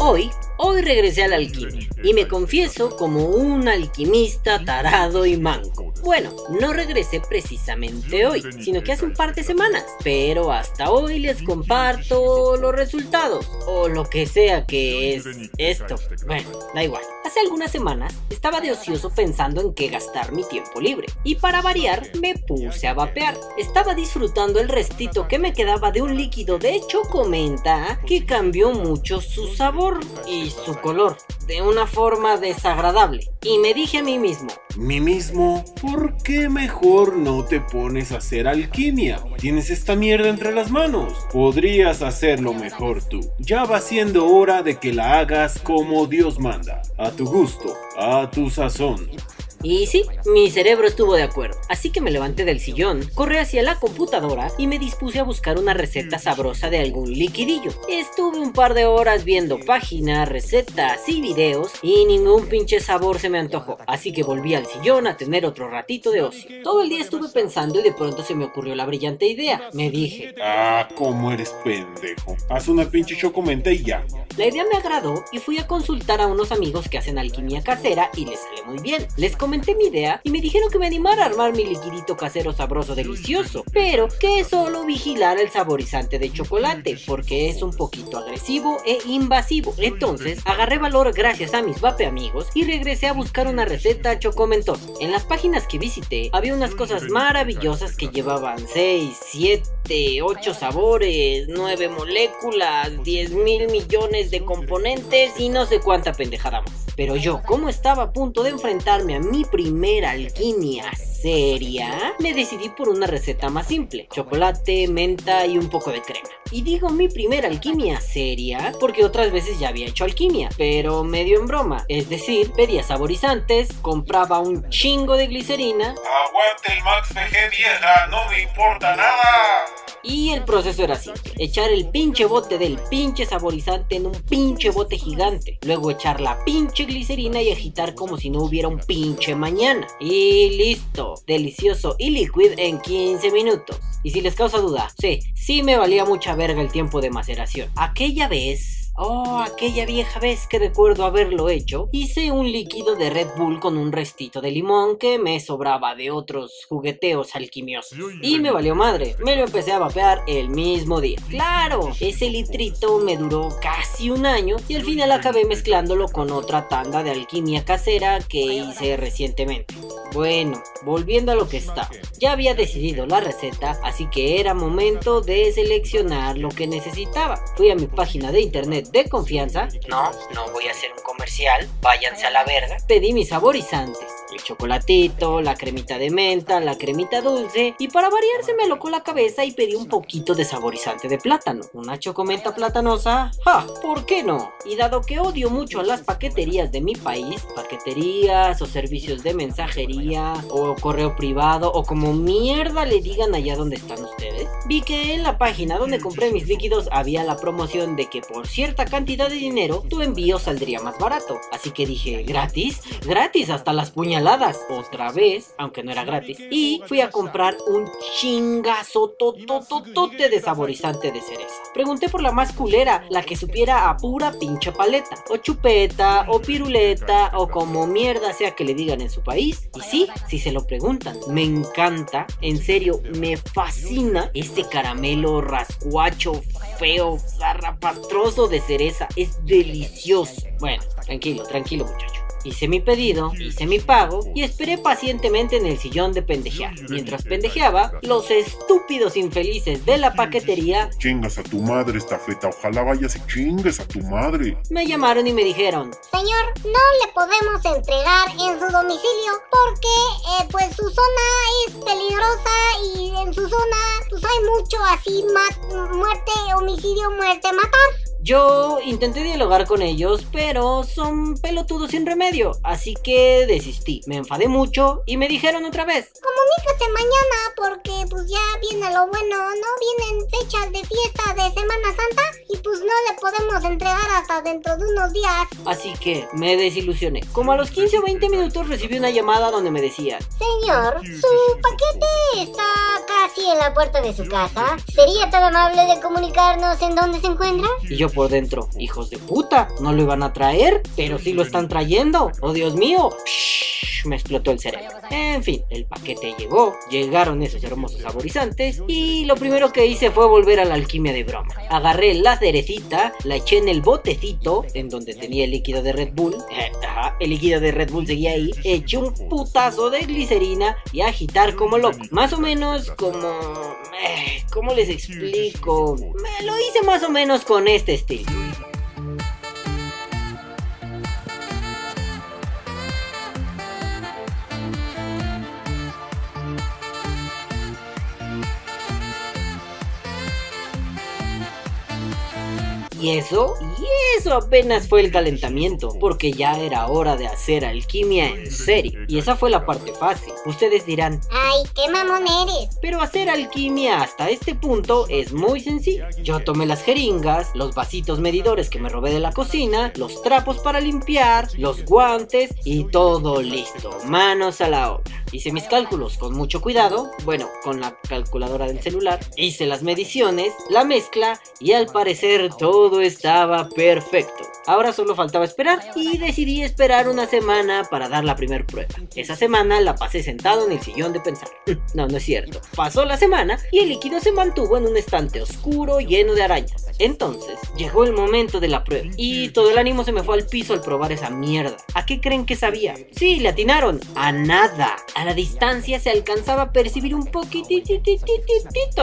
Hoy, hoy regresé a la alquimia y me confieso como un alquimista tarado y manco. Bueno, no regresé precisamente hoy, sino que hace un par de semanas, pero hasta hoy les comparto los resultados, o lo que sea que es esto. Bueno, da igual. Hace algunas semanas estaba de ocioso pensando en qué gastar mi tiempo libre, y para variar me puse a vapear. Estaba disfrutando el restito que me quedaba de un líquido de hecho comenta que cambió mucho su sabor y su color de una forma desagradable. Y me dije a mí mismo, mí mismo, ¿por qué mejor no te pones a hacer alquimia? Tienes esta mierda entre las manos. Podrías hacerlo mejor tú. Ya va siendo hora de que la hagas como Dios manda, a tu gusto, a tu sazón. Y sí, mi cerebro estuvo de acuerdo, así que me levanté del sillón, corrí hacia la computadora y me dispuse a buscar una receta sabrosa de algún liquidillo. Estuve un par de horas viendo páginas, recetas y videos y ningún pinche sabor se me antojó, así que volví al sillón a tener otro ratito de ocio. Todo el día estuve pensando y de pronto se me ocurrió la brillante idea. Me dije, ah, cómo eres pendejo. Haz una pinche chocomenta y ya. La idea me agradó y fui a consultar a unos amigos que hacen alquimia casera y les sale muy bien. Les comenté mi idea y me dijeron que me animara a armar mi liquidito casero sabroso delicioso, pero que solo vigilara el saborizante de chocolate, porque es un poquito agresivo e invasivo. Entonces, agarré valor gracias a mis vape amigos y regresé a buscar una receta chocomentosa. En las páginas que visité, había unas cosas maravillosas que llevaban 6, 7, 8 sabores, 9 moléculas, 10 mil millones de componentes y no sé cuánta pendejada más. Pero yo, como estaba a punto de enfrentarme a mi primera alquimia seria, me decidí por una receta más simple, chocolate, menta y un poco de crema. Y digo mi primera alquimia seria porque otras veces ya había hecho alquimia, pero medio en broma, es decir, pedía saborizantes, compraba un chingo de glicerina. Aguante el Max VG vieja, no me importa nada. Y el proceso era simple, echar el pinche bote del pinche saborizante en un pinche bote gigante, luego echar la pinche glicerina y agitar como si no hubiera un pinche mañana. Y listo, delicioso y liquid en 15 minutos. Y si les causa duda, sí, sí me valía mucha verga el tiempo de maceración. Aquella vez Oh, aquella vieja vez que recuerdo haberlo hecho, hice un líquido de Red Bull con un restito de limón que me sobraba de otros jugueteos alquimiosos. Y me valió madre, me lo empecé a vapear el mismo día. Claro, ese litrito me duró casi un año y al final acabé mezclándolo con otra tanda de alquimia casera que hice recientemente. Bueno, volviendo a lo que estaba. Ya había decidido la receta, así que era momento de seleccionar lo que necesitaba. Fui a mi página de internet de confianza. No, no voy a hacer un comercial, váyanse a la verga. Pedí mis saborizantes, el chocolatito, la cremita de menta, la cremita dulce y para variar se me alocó la cabeza y pedí un poquito de saborizante de plátano. Una chocomenta platanosa, ¡ja! ¿Por qué no? Y dado que odio mucho a las paqueterías de mi país, paqueterías o servicios de mensajería o correo privado o como mierda le digan allá donde están ustedes, vi que en la página donde compré mis líquidos había la promoción de que por cierto cantidad de dinero, tu envío saldría más barato. Así que dije, ¿gratis? Gratis hasta las puñaladas. Otra vez, aunque no era gratis. Y fui a comprar un chingazo totototote de saborizante de cereza. Pregunté por la más culera, la que supiera a pura pinche paleta. O chupeta, o piruleta, o como mierda sea que le digan en su país. Y sí, si se lo preguntan, me encanta, en serio, me fascina ese caramelo rascuacho, feo, zarrapastroso de cereza. Es delicioso. Bueno, tranquilo, tranquilo muchacho. Hice mi pedido, hice mi pago y esperé pacientemente en el sillón de pendejear. Mientras pendejeaba, los estúpidos infelices de la paquetería Chingas a tu madre esta feta, ojalá vayas y chingues a tu madre. Me llamaron y me dijeron Señor, no le podemos entregar en su domicilio porque eh, pues su zona es peligrosa y en su zona pues hay mucho así muerte, homicidio, muerte, matar. Yo intenté dialogar con ellos, pero son pelotudos sin remedio, así que desistí. Me enfadé mucho y me dijeron otra vez. Comunícate mañana porque pues ya viene lo bueno, ¿no? Vienen fechas de fiesta de Semana Santa no le podemos entregar hasta dentro de unos días. Así que me desilusioné. Como a los 15 o 20 minutos recibí una llamada donde me decía Señor, su paquete está casi en la puerta de su casa. ¿Sería tan amable de comunicarnos en dónde se encuentra? Y yo por dentro, hijos de puta, no lo iban a traer, pero sí lo están trayendo. Oh Dios mío. Me explotó el cerebro. En fin, el paquete llegó, llegaron esos hermosos saborizantes y lo primero que hice fue volver a la alquimia de broma. Agarré la cerecita, la eché en el botecito en donde tenía el líquido de Red Bull. El líquido de Red Bull seguía ahí. Eché un putazo de glicerina y agitar como loco. Más o menos como... Eh, ¿Cómo les explico? Me lo hice más o menos con este estilo. Y eso, y eso apenas fue el calentamiento, porque ya era hora de hacer alquimia en serio. Y esa fue la parte fácil. Ustedes dirán, ay, qué mamón eres. Pero hacer alquimia hasta este punto es muy sencillo. Yo tomé las jeringas, los vasitos medidores que me robé de la cocina, los trapos para limpiar, los guantes y todo listo. Manos a la obra. Hice mis cálculos con mucho cuidado, bueno, con la calculadora del celular. Hice las mediciones, la mezcla y al parecer todo estaba perfecto. Ahora solo faltaba esperar y decidí esperar una semana para dar la primera prueba. Esa semana la pasé sentado en el sillón de pensar. No, no es cierto. Pasó la semana y el líquido se mantuvo en un estante oscuro lleno de arañas. Entonces llegó el momento de la prueba y todo el ánimo se me fue al piso al probar esa mierda. ¿A qué creen que sabía? Sí, le atinaron. A nada. A la distancia se alcanzaba a percibir un poquitito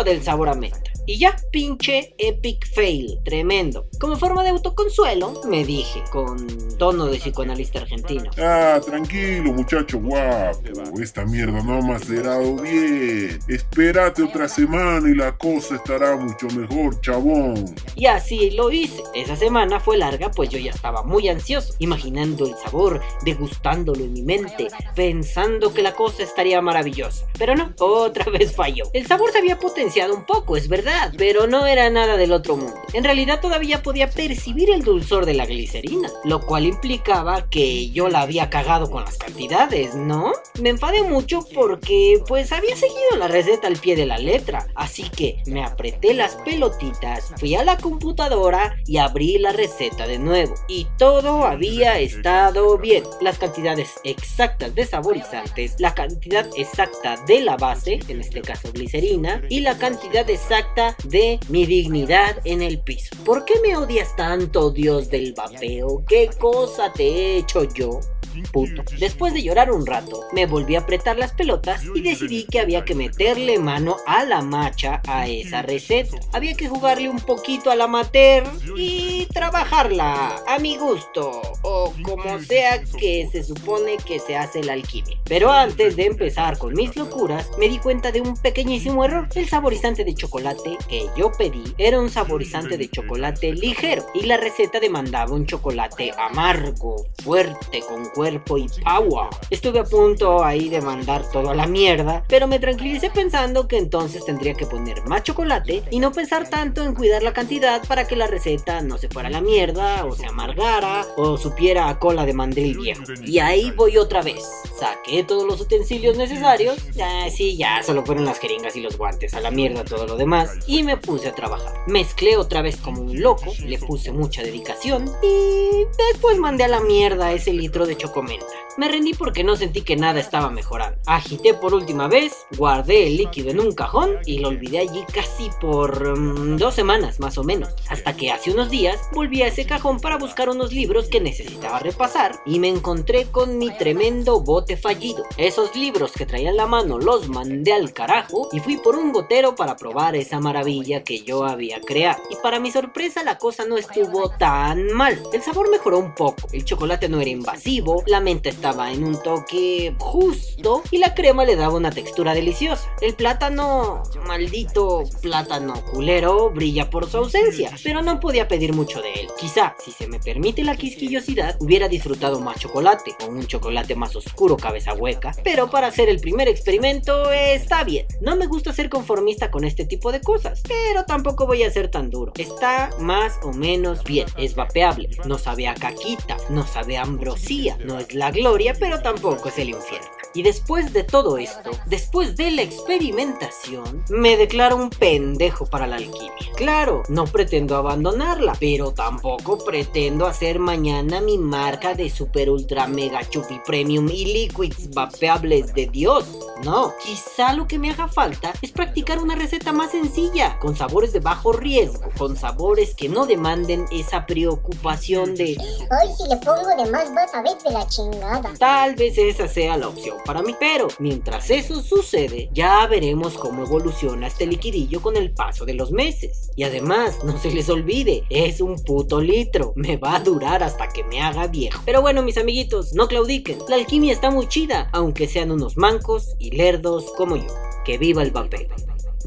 del sabor a menta. Y ya, pinche epic fail, tremendo. Como forma de autoconsuelo, me dije, con tono de psicoanalista argentino. Ah, tranquilo, muchacho guapo. Esta mierda no ha macerado bien. Espérate otra semana y la cosa estará mucho mejor, chabón. Y así lo hice. Esa semana fue larga, pues yo ya estaba muy ansioso, imaginando el sabor, degustándolo en mi mente, pensando que la cosa estaría maravillosa. Pero no, otra vez falló. El sabor se había potenciado un poco, es verdad pero no era nada del otro mundo. En realidad todavía podía percibir el dulzor de la glicerina, lo cual implicaba que yo la había cagado con las cantidades, ¿no? Me enfadé mucho porque pues había seguido la receta al pie de la letra, así que me apreté las pelotitas, fui a la computadora y abrí la receta de nuevo. Y todo había estado bien. Las cantidades exactas de saborizantes, la cantidad exacta de la base, en este caso glicerina, y la cantidad exacta de mi dignidad en el piso. ¿Por qué me odias tanto, Dios del vapeo? ¿Qué cosa te he hecho yo? Puto. Después de llorar un rato, me volví a apretar las pelotas y decidí que había que meterle mano a la macha a esa receta. Había que jugarle un poquito a la mater y trabajarla a mi gusto, o como sea que se supone que se hace la alquimia. Pero antes de empezar con mis locuras, me di cuenta de un pequeñísimo error. El saborizante de chocolate que yo pedí era un saborizante de chocolate ligero y la receta demandaba un chocolate amargo, fuerte, con cuerpo y power. Estuve a punto ahí de mandar todo a la mierda, pero me tranquilicé pensando que entonces tendría que poner más chocolate y no pensar tanto en cuidar la cantidad para que la receta no se fuera a la mierda o se amargara o supiera a cola de mandril viejo. Y ahí voy otra vez. Saqué todos los utensilios necesarios. Ah, sí, ya solo fueron las jeringas y los guantes. A la mierda todo lo demás y me puse a trabajar. Mezclé otra vez como un loco, le puse mucha dedicación y después mandé a la mierda ese litro de chocomenta. Me rendí porque no sentí que nada estaba mejorando. Agité por última vez, guardé el líquido en un cajón y lo olvidé allí casi por mm, dos semanas más o menos. Hasta que hace unos días volví a ese cajón para buscar unos libros que necesitaba repasar y me encontré con mi tremendo bote fallido. Esos libros que traía en la mano los mandé al carajo y fui por un gotero para probar esa maravilla que yo había creado. Y para mi sorpresa la cosa no estuvo tan mal. El sabor mejoró un poco, el chocolate no era invasivo, la menta estaba en un toque justo y la crema le daba una textura deliciosa. El plátano, maldito plátano culero, brilla por su ausencia, pero no podía pedir mucho de él. Quizá, si se me permite la quisquillosidad, hubiera disfrutado más chocolate o un chocolate más oscuro cabeza hueca, pero para hacer el primer experimento está bien. No me gusta ser conformista con este tipo de cosas, pero tampoco voy a ser tan duro. Está más o menos bien, es vapeable, no sabe a caquita, no sabe a ambrosía, no es la pero tampoco es el infierno. Y después de todo esto, después de la experimentación, me declaro un pendejo para la alquimia. Claro, no pretendo abandonarla, pero tampoco pretendo hacer mañana mi marca de super ultra mega chupi premium y liquids vapeables de Dios. No, quizá lo que me haga falta es practicar una receta más sencilla, con sabores de bajo riesgo, con sabores que no demanden esa preocupación de Ay, si le pongo de más vas a ver de la chingada. Tal vez esa sea la opción para mí, pero mientras eso sucede, ya veremos cómo evoluciona este liquidillo con el paso de los meses. Y además, no se les olvide, es un puto litro, me va a durar hasta que me haga viejo. Pero bueno, mis amiguitos, no claudiquen, la alquimia está muy chida, aunque sean unos mancos y lerdos como yo. Que viva el vapeo.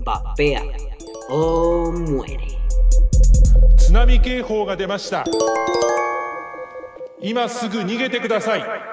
Vapea o muere. 津波警報が出ました今すぐ逃げてください